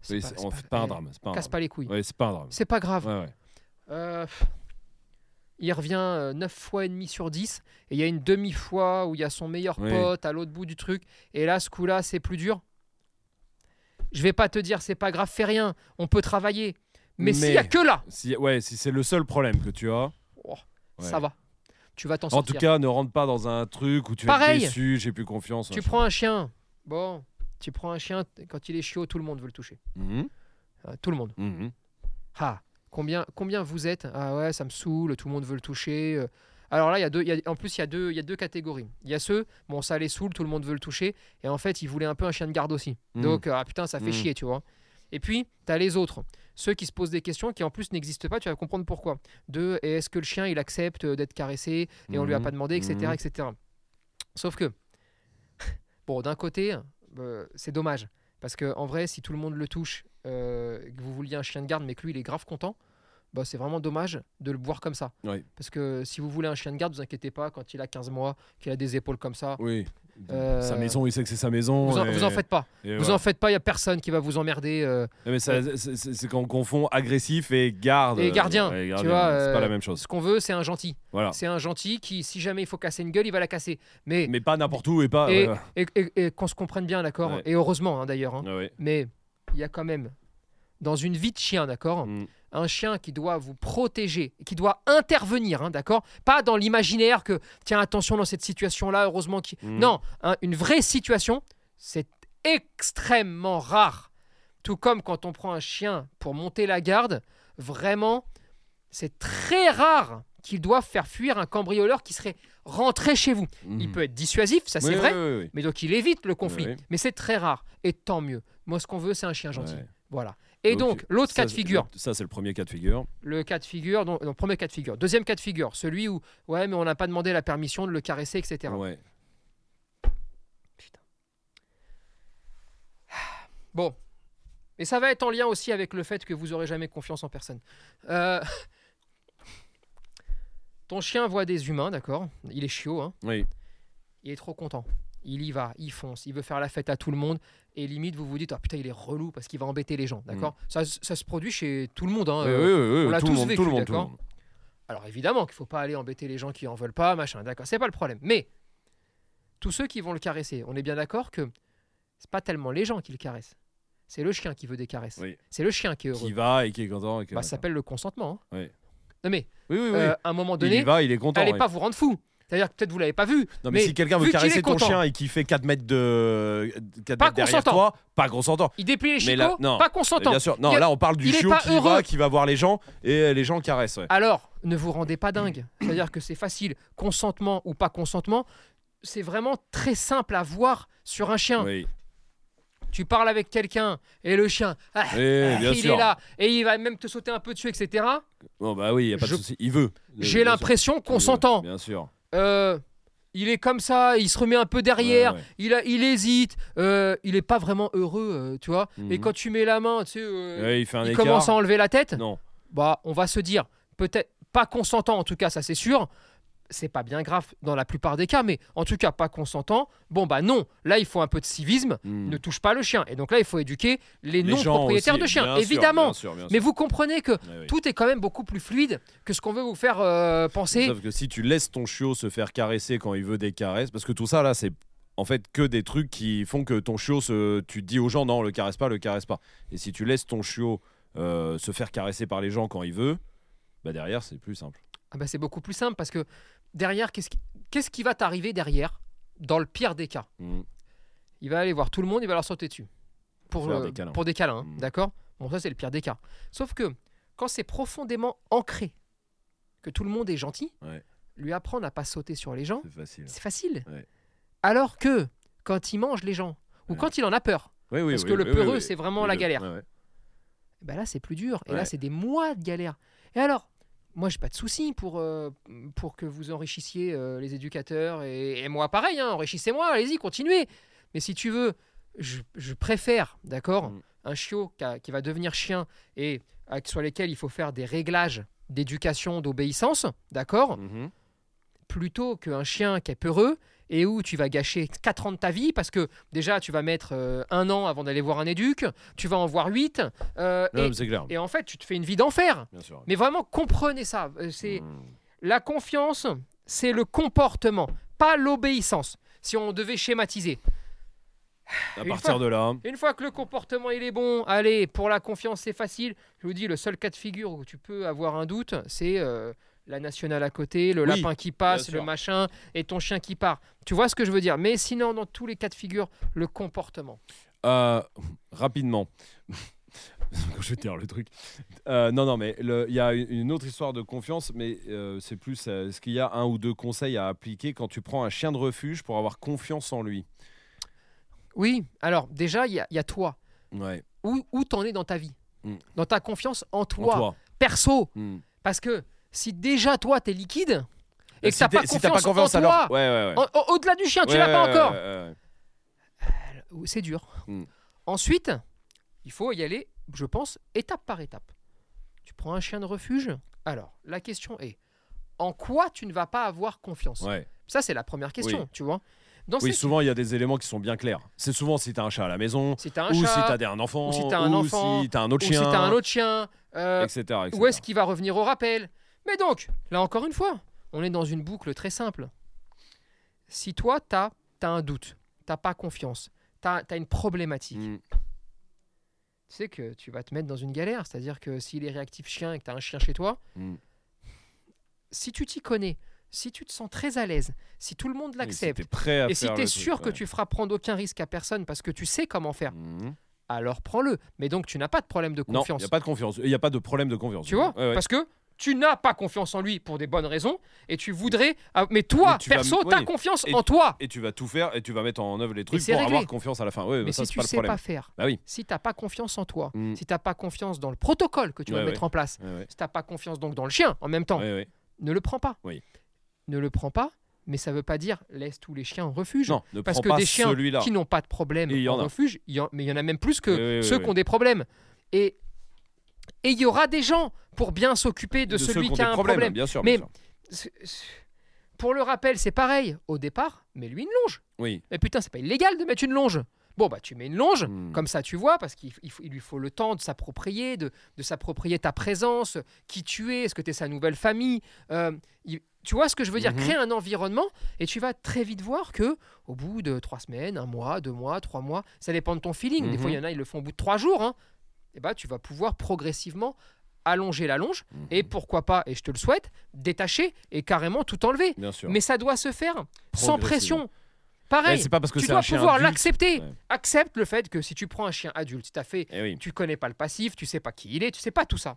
Oui, c'est en fait pas un eh, drame. C'est pas un Casse drame. pas les couilles. Ouais, c'est pas un drame. C'est pas grave. Ouais, ouais. Euh, il revient 9 fois et demi sur 10 et il y a une demi-fois où il y a son meilleur Oui. pote à l'autre bout du truc et là ce coup-là c'est plus dur. Je vais pas te dire c'est pas grave, fais rien, on peut travailler. Mais, s'il y a que là, Si, ouais, si c'est le seul problème que tu as. oh, ça va. Tu vas t'en En sortir. tout cas, ne rentre pas dans un truc où tu Pareil. être déçu, j'ai plus confiance. tu prends un chien. Bon, tu prends un chien quand il est chiot, tout le monde veut le toucher. Mhm, Euh, tout le monde. mhm. Ah, combien, combien vous êtes? Ah ouais, ça me saoule, tout le monde veut le toucher. euh. Alors là, il y a deux, il y a- en plus, il y, a deux, il y a deux catégories. Il y a ceux, bon, ça les saoule, tout le monde veut le toucher. Et en fait, ils voulaient un peu un chien de garde aussi. Mhm. Donc, ah putain, ça fait Mhm. chier, tu vois. Et puis, tu as les autres. Ceux qui se posent des questions qui en plus n'existent pas, tu vas comprendre pourquoi. De est-ce que le chien il accepte d'être caressé et on lui a pas demandé, etc. Etc. Sauf que, bon, d'un côté, euh, c'est dommage. Parce que en vrai, si tout le monde le touche, euh, que vous vouliez un chien de garde, mais que lui il est grave content, bah, c'est vraiment dommage de le boire comme ça. Oui. Parce que si vous voulez un chien de garde, vous inquiétez pas, quand il a 15 mois, qu'il a des épaules comme ça, Oui. Euh, Sa maison, il sait que c'est sa maison. vous en, et- vous en faites pas. et Vous voilà. en faites pas, il y a personne qui va vous emmerder. euh, Mais c'est- quand on confond agressif et garde. Et gardien, Ouais, tu vois, c'est pas euh, la même chose. Ce qu'on veut, c'est un gentil. Voilà. C'est un gentil qui, si jamais il faut casser une gueule, il va la casser. Mais, Mais pas n'importe où et pas. et, ouais, qu'on se comprenne bien, d'accord Ouais. Et heureusement, hein, d'ailleurs. hein. Ouais, Mais il y a quand même, dans une vie de chien, d'accord Mm. Un chien qui doit vous protéger, qui doit intervenir, hein, d'accord? Pas dans l'imaginaire que, tiens, attention dans cette situation-là, heureusement qu'il. Mm. Non, hein, une vraie situation, c'est extrêmement rare. Tout comme quand on prend un chien pour monter la garde, vraiment, c'est très rare qu'il doive faire fuir un cambrioleur qui serait rentré chez vous. Il Mhm. peut être dissuasif, ça c'est Oui, vrai, oui, mais donc il évite le conflit. Mais c'est très rare, et tant mieux. Moi, ce qu'on veut, c'est un chien gentil. Voilà. Et donc, l'autre cas de figure, Ça, c'est le premier cas de figure. le cas de figure, donc, premier cas de figure. Deuxième cas de figure, celui où, ouais, mais on n'a pas demandé la permission de le caresser, etc. Ouais. Bon. Et ça va être en lien aussi avec le fait que vous aurez jamais confiance en personne. Euh, Ton chien voit des humains, d'accord? Il est chiot, hein? Oui. il est trop content. Il y va, il fonce, il veut faire la fête à tout le monde. Et limite, vous vous dites, ah putain, il est relou parce qu'il va embêter les gens, d'accord ça, ça se produit chez tout le monde. hein, Oui, euh, oui, oui, on l'a tout tous le monde, vécu, d'accord. Alors évidemment qu'il faut pas aller embêter les gens qui en veulent pas, machin, d'accord, c'est pas le problème. Mais tous ceux qui vont le caresser, on est bien d'accord que c'est pas tellement les gens qui le caressent, c'est le chien qui veut des caresses. C'est le chien qui est heureux. Qui va et qui est content. et qui- Bah, ça s'appelle le consentement. hein. Oui. Non mais euh, à un moment il donné, y va, il est content. allez pas vous rendre fou. C'est-à-dire que peut-être vous l'avez pas vu. Non, mais, mais si quelqu'un veut caresser ton content. chien et qui fait 4 mètres de 4 Pas mètres derrière toi, pas consentant. Il déplie les chicots, là, non. pas consentant. Bien sûr. Non, Il a- là on parle du il chiot qui heureux. va, qui va voir les gens et les gens caressent. Ouais. Alors, ne vous rendez pas dingue. C'est-à-dire que c'est facile. Consentement ou pas consentement, c'est vraiment très simple à voir sur un chien. Oui. Tu parles avec quelqu'un et le chien, ah, il sûr. est là et il va même te sauter un peu dessus, etc. Bon bah oui, y a pas Je- de souci. Il veut. J'ai l'impression Il qu'on s'entend. Bien sûr. Euh, il est comme ça, il se remet un peu derrière, Ouais, ouais. Il, a- il hésite, euh, il est pas vraiment heureux, euh, tu vois. Et Mhm. quand tu mets la main, tu sais, Ouais, il fait un il écart. commence à enlever la tête. Non. bah, on va se dire, peut-être pas consentant en tout cas, ça c'est sûr. C'est pas bien grave dans la plupart des cas, mais en tout cas pas consentant. Bon bah non, là il faut un peu de civisme. Hmm. Ne touche pas le chien. Et donc là il faut éduquer les, Les non gens propriétaires aussi, de chiens, bien sûr, évidemment. bien sûr, bien sûr. Mais vous comprenez que ouais. tout est quand même beaucoup plus fluide que ce qu'on veut vous faire euh, penser. Sauf que si tu laisses ton chiot se faire caresser quand il veut des caresses, parce que tout ça là, c'est en fait que des trucs qui font que ton chiot, se... tu te dis aux gens non, le caresse pas, le caresse pas. Et si tu laisses ton chiot euh, se faire caresser par les gens quand il veut, bah derrière c'est plus simple. Ah bah, c'est beaucoup plus simple parce que derrière, qu'est-ce qui, qui va t'arriver derrière dans le pire des cas Hmm. Il va aller voir tout le monde, il va leur sauter dessus. Pour, euh, des câlins. pour des câlins, hein, Mm. d'accord? Bon, ça, c'est le pire des cas. Sauf que quand c'est profondément ancré que tout le monde est gentil, Ouais. lui apprendre à pas sauter sur les gens, C'est facile. c'est facile. Ouais. Alors que quand il mange les gens, ou Ouais. quand il en a peur, Oui, oui, parce oui, que le peureux, c'est vraiment la galère. ben là, c'est plus dur. Et là, c'est des mois de galère. Et alors moi, j'ai pas de souci pour, euh, pour que vous enrichissiez euh, les éducateurs et, et moi, pareil, hein, enrichissez-moi, allez-y, continuez. Mais si tu veux, je, je préfère, d'accord, Mm. un chiot qui, a- qui va devenir chien et sur lesquels il faut faire des réglages d'éducation, d'obéissance, d'accord, Mhm. plutôt qu'un chien qui est peureux et où tu vas gâcher 4 ans de ta vie parce que déjà tu vas mettre euh, un an avant d'aller voir un éduc, tu vas en voir 8, Non, mais c'est clair. et en fait tu te fais une vie d'enfer. Mais vraiment comprenez ça, euh, c'est Hmm. la confiance, c'est le comportement, pas l'obéissance. Si on devait schématiser. À une partir fois- de là, Une fois que le comportement il est bon, allez, pour la confiance c'est facile. Je vous dis, le seul cas de figure où tu peux avoir un doute, c'est euh, la nationale à côté, le Oui, lapin qui passe, le machin, et ton chien qui part. Tu vois ce que je veux dire Mais sinon, dans tous les cas de figure, le comportement. Euh, rapidement. je dire le truc. Euh, non, non, mais il y a une autre histoire de confiance, mais euh, c'est plus est-ce qu'il y a un ou deux conseils à appliquer quand tu prends un chien de refuge pour avoir confiance en lui? Oui, alors déjà, il y, a- il y a toi. Ouais. où, où t'en es dans ta vie, Mm. dans ta confiance en toi. perso. Mm. Parce que si déjà toi t'es liquide et que Si t'as pas, si pas confiance en alors. toi, Ouais, ouais, ouais. en- en- au-delà du chien, tu l'as pas encore. ouais. C'est dur. Mm. Ensuite, il faut y aller, je pense, étape par étape. Tu prends un chien de refuge? Alors, la question est en quoi tu ne vas pas avoir confiance? Ça, c'est la première question, Oui. tu vois. Dans Oui, ces- souvent il y a des éléments qui sont bien clairs. C'est souvent si t'as un chat à la maison, si un ou chat, si t'as un enfant, ou si t'as un enfant, si t'as un autre ou si chien, t'as un autre chien, euh, etc. etc. où est-ce qu'il va revenir au rappel? Mais donc, là encore une fois, on est dans une boucle très simple. Si toi, tu as, un doute, tu pas confiance, tu as, une problématique, Mm. tu sais que tu vas te mettre dans une galère. C'est-à-dire que s'il est réactif chien et que tu as un chien chez toi, Mm. si tu t'y connais, si tu te sens très à l'aise, si tout le monde l'accepte, et si tu es truc, sûr que tu feras prendre aucun risque à personne parce que tu sais comment faire, Mhm. alors prends-le. Mais donc, tu n'as pas de problème de Non, confiance. il n'y a pas de confiance. Il n'y a pas de problème de confiance. Tu vois? Ouais, ouais. Parce que tu n'as pas confiance en lui pour des bonnes raisons et tu voudrais. ah, Mais toi, Mais perso, tu as confiance Et- en toi. Et tu vas tout faire et tu vas mettre en œuvre les trucs pour réglé. avoir confiance à la fin. Ouais, Mais si tu le sais problème. pas faire, Bah oui. si tu n'as pas confiance en toi, Mm. si tu n'as pas confiance dans le protocole que tu vas Ouais, mettre en place, si tu n'as pas confiance donc dans le chien en même temps, ne le prends pas. Oui. Ne le prends pas, mais ça veut pas dire laisse tous les chiens en refuge. Non, ne Parce prends que pas des chiens qui n'ont pas de problème en, refuge, y en- mais il y en a même plus que ceux qui ont des problèmes. Et et il y aura des gens pour bien s'occuper de, celui qui a un problème. Bien sûr. Mais- bien sûr. Pour le rappel, c'est pareil. Au départ, mets-lui une longe. Oui. Mais putain, c'est pas illégal de mettre une longe. Bon, bah tu mets une longe, Hmm. comme ça tu vois, parce qu'il il lui faut le temps de s'approprier, de, de s'approprier ta présence, qui tu es, est-ce que tu es sa nouvelle famille. euh, il- tu vois ce que je veux dire? Mhm. Créer un environnement et tu vas très vite voir que au bout de trois semaines, un mois, deux mois, trois mois, ça dépend de ton feeling. Des fois, il y en a, ils le font au bout de trois jours. Hein, et bah, tu vas pouvoir progressivement allonger la longe Mhm. et pourquoi pas, et je te le souhaite, détacher et carrément tout enlever. Bien sûr. Mais ça doit se faire sans pression. Ouais, Pareil, c'est pas parce que tu dois pouvoir l'accepter. Ouais. Accepte le fait que si tu prends un chien adulte, t'as fait, Eh oui. tu connais pas le passif, tu sais pas qui il est, tu sais pas tout ça.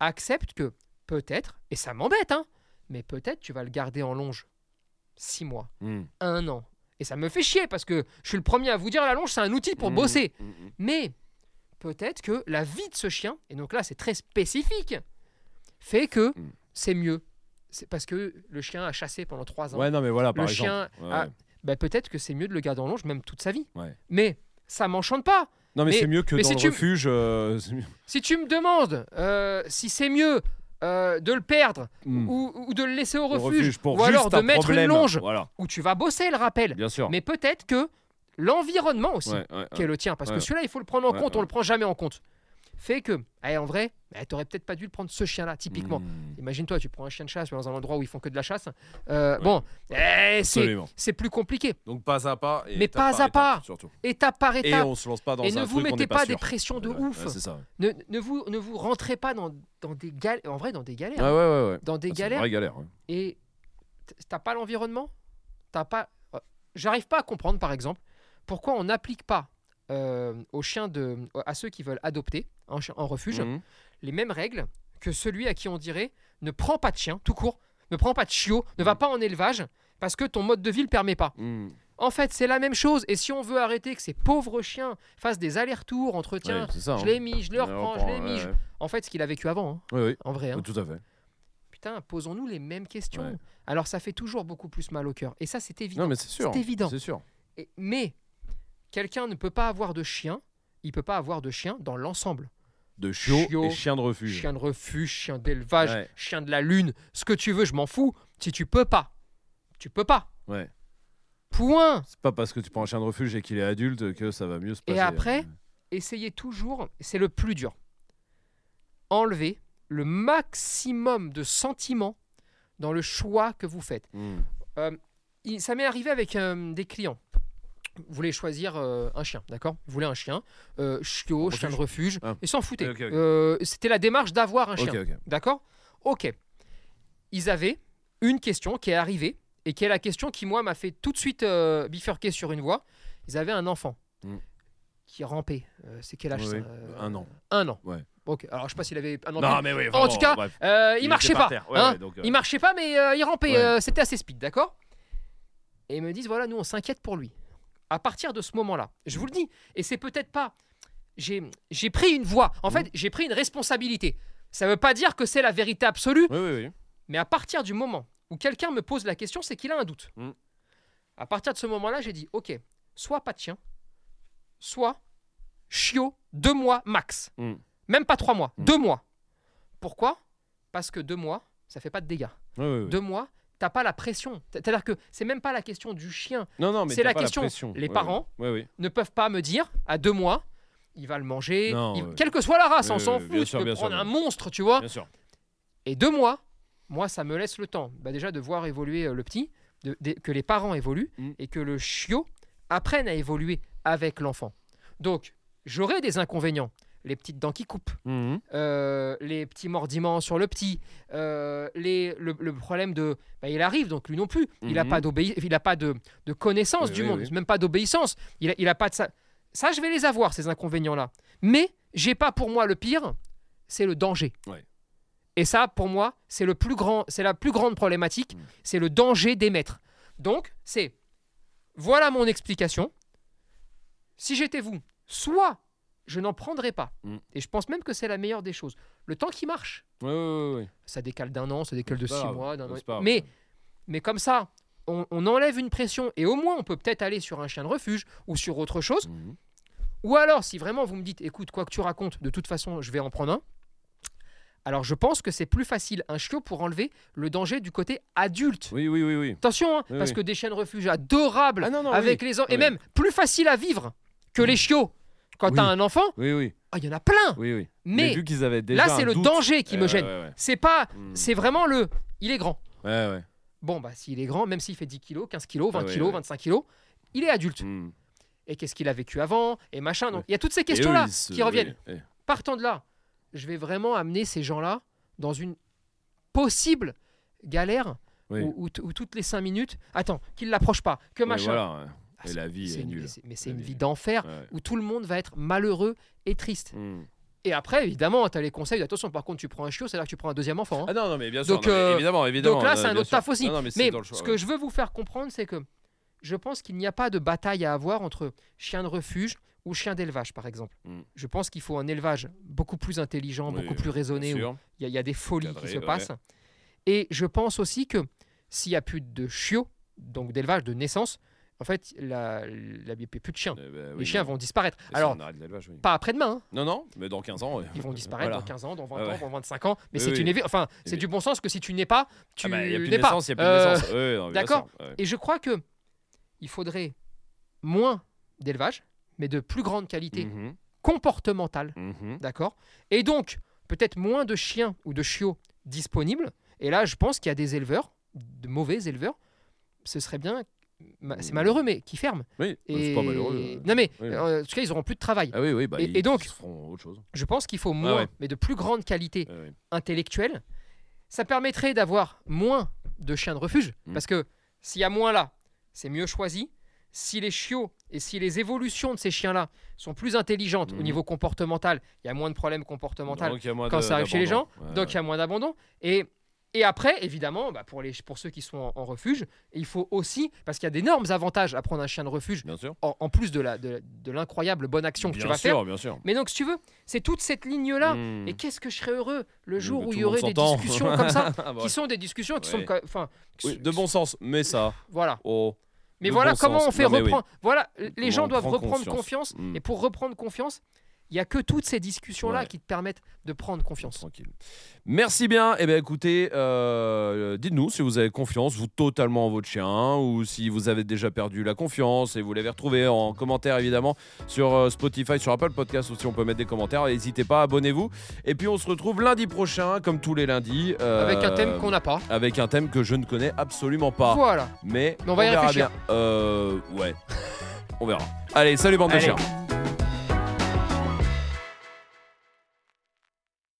Accepte que peut-être, et ça m'embête, hein, mais peut-être tu vas le garder en longe six mois, Mm. un an. Et ça me fait chier parce que je suis le premier à vous dire la longe c'est un outil pour Mm, bosser. mm, mm. Mais peut-être que la vie de ce chien, et donc là c'est très spécifique, fait que Mm. c'est mieux. C'est parce que le chien a chassé pendant trois ans. Ouais, non, mais voilà, par le exemple. chien Ouais, a- ouais. bah, peut-être que c'est mieux de le garder en longe même toute sa vie. Ouais. Mais ça m'enchante pas. Non, mais, mais- c'est mieux que dans si le tu- refuge. euh. Si tu me demandes euh, si c'est mieux euh, de le perdre Mm. ou, ou de le laisser au refuge, pour ou alors de un mettre problème. une longe Voilà, où tu vas bosser le rappel, bien sûr. mais peut-être que l'environnement aussi, Ouais, ouais, qui est le tien, parce que celui-là il faut le prendre en Ouais, compte, on le prend jamais en compte, fait que, eh, en vrai, tu t'aurais peut-être pas dû le prendre ce chien-là, typiquement. Mm. Imagine-toi, tu prends un chien de chasse dans un endroit où ils font que de la chasse. Euh, Ouais. Bon, eh, c'est plus compliqué. Donc pas à pas. Et Mais pas à étape, pas. Surtout. Étape par Et étape. on se lance pas dans Et un ne vous truc, on mettez pas, des pressions de Ouais, ouf. ouais, c'est ça. ne, ne vous, ne vous rentrez pas dans, dans des galères. En vrai, dans des galères. Ouais, ouais, ouais. ouais. Dans des Ah, une galères. vraie galère. ouais. Et t'as pas l'environnement? T'as pas. euh, J'arrive pas à comprendre, par exemple, pourquoi on n'applique pas euh, aux chiens de, à ceux qui veulent adopter en refuge Mhm. les mêmes règles que celui à qui on dirait ne prends pas de chien, tout court, ne prends pas de chiot, ne va Mhm. pas en élevage parce que ton mode de vie le permet pas. Mm. En fait, c'est la même chose. Et si on veut arrêter que ces pauvres chiens fassent des allers-retours entre tiens, Ouais, c'est ça. je hein. l'ai mis, je le reprends, je l'ai mis. ouais. En fait, ce qu'il a vécu avant, hein, Oui, oui. en vrai. hein. Tout à fait. Putain, posons-nous les mêmes questions. Ouais. Alors, ça fait toujours beaucoup plus mal au cœur. Et ça, c'est évident. Non, mais c'est sûr. C'est évident. C'est sûr. Et- mais quelqu'un ne peut pas avoir de chien. Il peut pas avoir de chien dans l'ensemble. De chiot, Chiot, et chien de refuge. Chien de refuge, chien d'élevage, Ouais. chien de la lune, ce que tu veux, je m'en fous. Si tu peux pas, tu peux pas. Ouais. Point. C'est pas parce que tu prends un chien de refuge et qu'il est adulte que ça va mieux se Et passer. après Essayez toujours, c'est le plus dur, enlever le maximum de sentiments dans le choix que vous faites. Mm. Il- ça m'est arrivé avec euh, des clients. Vous voulez choisir euh, un chien, d'accord? Vous voulez un chien, euh, chiot, Refuge. chien de refuge, Ah. et s'en foutaient. Ok, ok. Euh, C'était la démarche d'avoir un chien, d'accord? Ok. Ils avaient une question qui est arrivée, et qui est la question qui, moi, m'a fait tout de suite euh, bifurquer sur une voie. Ils avaient un enfant Mm. qui rampait. C'est quel âge ça? Un an. Un an. Ouais. Ok. Alors, je sais pas s'il avait un an. Non, mais oui. En tout cas, il, était marchait pas. Ouais, hein. donc, Il marchait pas, mais il rampait. C'était assez speed, d'accord? Et ils me disent voilà, nous on s'inquiète pour lui. À partir de ce moment-là, je vous le dis, et c'est peut-être pas j'ai pris une voie. En fait, j'ai pris une responsabilité. Ça veut pas dire que c'est la vérité absolue, Oui, oui, oui. mais à partir du moment où quelqu'un me pose la question, c'est qu'il a un doute. Mm. À partir de ce moment-là, j'ai dit, ok, soit pas de chien, soit chiot, deux mois max. Mm. Même pas trois mois, Mm. deux mois. Pourquoi? Parce que deux mois, ça fait pas de dégâts. Deux mois, t'as pas la pression. C'est-à-dire que c'est même pas la question du chien. Non, non, mais c'est la question. pression. Les parents. Ne peuvent pas me dire à deux mois, il va le manger, Non, il- ouais. quelle que soit la race, on s'en oui, fout. bien tu sûr, peux bien sûr, prendre un monstre, tu vois. Bien sûr. Et deux mois, moi, ça me laisse le temps, bah, déjà de voir évoluer euh, le petit, de- de- que les parents évoluent Mm. et que le chiot apprenne à évoluer avec l'enfant. Donc, j'aurai des inconvénients. Les petites dents qui coupent, Mhm. euh, les petits mordiments sur le petit, euh, les, le, le problème de. bah, il arrive, donc lui non plus. Il n'a Mhm. pas, il a pas de, de connaissance Oui, du oui, monde, oui. même pas d'obéissance. Il n'a il a pas de ça. Ça, je vais les avoir, ces inconvénients-là. Mais j'ai pas pour moi le pire, c'est le danger. Ouais. Et ça, pour moi, c'est le plus grand, c'est la plus grande problématique, Mm. c'est le danger d'émettre. Donc, c'est voilà mon explication. Si j'étais vous, soit je n'en prendrais pas, Mm. et je pense même que c'est la meilleure des choses. Le temps qui marche, Oui, oui, oui. ça décale d'un an, ça décale de six grave, mois, d'un an. grave. Mais, mais comme ça, on, on enlève une pression et au moins on peut peut-être aller sur un chien de refuge ou sur autre chose. Mhm. Ou alors, si vraiment vous me dites, écoute, quoi que tu racontes, de toute façon, je vais en prendre un. Alors, je pense que c'est plus facile un chiot pour enlever le danger du côté adulte. Oui, oui, oui, oui. Attention, hein, Oui, parce oui. que des chiens de refuge adorables Ah non, non, avec les et même plus facile à vivre que les chiots. Quand Oui. t'as un enfant, Oui, oui, ah, il y en a plein. oui, oui. Mais vu qu'ils avaient déjà là, c'est le doute- danger qui me gêne. ouais, ouais. C'est pas, Mhm. c'est vraiment le, il est grand. Ouais, ouais. Bon, bah, s'il est grand, même s'il fait 10 kilos, 15 kilos, 20 Ah ouais, kilos, ouais. 25 kilos, il est adulte. Mhm. Et qu'est-ce qu'il a vécu avant Et machin. Donc, il y a toutes ces questions-là se- qui reviennent. Partant de là, je vais vraiment amener ces gens-là dans une possible galère où, où t- où toutes les 5 minutes, attends, qu'ils l'approchent pas, que machin. voilà. Ah, Et c'est- la vie est nulle. mais c'est- une vie. d'enfer Ouais. où tout le monde va être malheureux et triste. Mhm. Et après, évidemment, tu as les conseils. Attention, par contre, tu prends un chiot, c'est là que tu prends un deuxième enfant. hein. Ah non, non, mais bien sûr. Donc, non, mais euh, évidemment, évidemment. Donc là, non, c'est un autre taf aussi. Non, non, mais mais choix, ce ouais. que je veux vous faire comprendre, c'est que je pense qu'il n'y a pas de bataille à avoir entre chien de refuge ou chien d'élevage, par exemple. Mm. Je pense qu'il faut un élevage beaucoup plus intelligent, Oui, beaucoup plus raisonné, où il y, a- il y a des folies Cadré, qui se ouais. passent. Et je pense aussi que s'il n'y a plus de chiots, donc d'élevage, de naissance, en fait, la- la- il n'y a plus de chiens. Eh ben, oui, Les chiens vont disparaître. Et Alors, oui. pas après-demain, hein. Non, non, mais dans 15 ans. ils vont disparaître Voilà. dans 15 ans, dans 20 Ouais, ans, ouais. dans 25 ans. Mais Oui, c'est une enfin, c'est du bon sens que si tu n'es pas, tu Ah bah, n'es pas. naissance, il y a plus de Euh, d'accord. ouais. Et je crois que il faudrait moins d'élevage, mais de plus grande qualité Mhm, comportementale, mhm. d'accord Et donc, peut-être moins de chiens ou de chiots disponibles. Et là, je pense qu'il y a des éleveurs, de mauvais éleveurs, ce serait bien, c'est Mm. malheureux, mais qui ferment. Oui, Et... c'est pas malheureux. euh. Non, mais Oui. en tout cas, ils auront plus de travail. Ah oui, oui, bah, Et- ils, et donc- ils feront autre chose. Je pense qu'il faut moins, ouais. mais de plus grande qualité Ouais, ouais. intellectuelle. Ça permettrait d'avoir moins de chiens de refuge. Mm. Parce que s'il y a moins là, c'est mieux choisi. Si les chiots et si les évolutions de ces chiens-là sont plus intelligentes au Mhm. niveau comportemental, il y a moins de problèmes comportementaux moins quand ça arrive chez les gens. Ouais, donc il y a moins d'abandon. Et, et après, évidemment, bah, pour, les, pour ceux qui sont en, en refuge, il faut aussi, parce qu'il y a d'énormes avantages à prendre un chien de refuge, Bien sûr. en, en plus de la- de, de l'incroyable bonne action que bien tu vas sûr, faire. bien sûr. Mais donc, si tu veux, c'est toute cette ligne-là. Mm. Et qu'est-ce que je serais heureux le jour où il y aurait des discussions comme ça, Ah, bah, qui sont des discussions qui sont, enfin, oui, de bon sens, mais ça. voilà. Oh. Mais voilà bon comment sens. on fait Non, mais oui. reprendre. Voilà, les Comment gens doivent prend reprendre confiance. confiance. Mm. Et pour reprendre confiance, il y a que toutes ces discussions-là Ouais. qui te permettent de prendre confiance. Tranquille. Merci bien. Eh bien, écoutez, euh, dites-nous si vous avez confiance, vous totalement en votre chien, ou si vous avez déjà perdu la confiance et vous l'avez retrouvé en commentaire évidemment sur euh, Spotify, sur Apple Podcast aussi. On peut mettre des commentaires. N'hésitez pas, abonnez-vous. Et puis on se retrouve lundi prochain, comme tous les lundis, euh, Avec un thème qu'on n'a pas. avec un thème que je ne connais absolument pas. Voilà. Mais, Mais on va y verra réfléchir. bien. Euh, ouais. on verra. Allez, salut bande de chiens.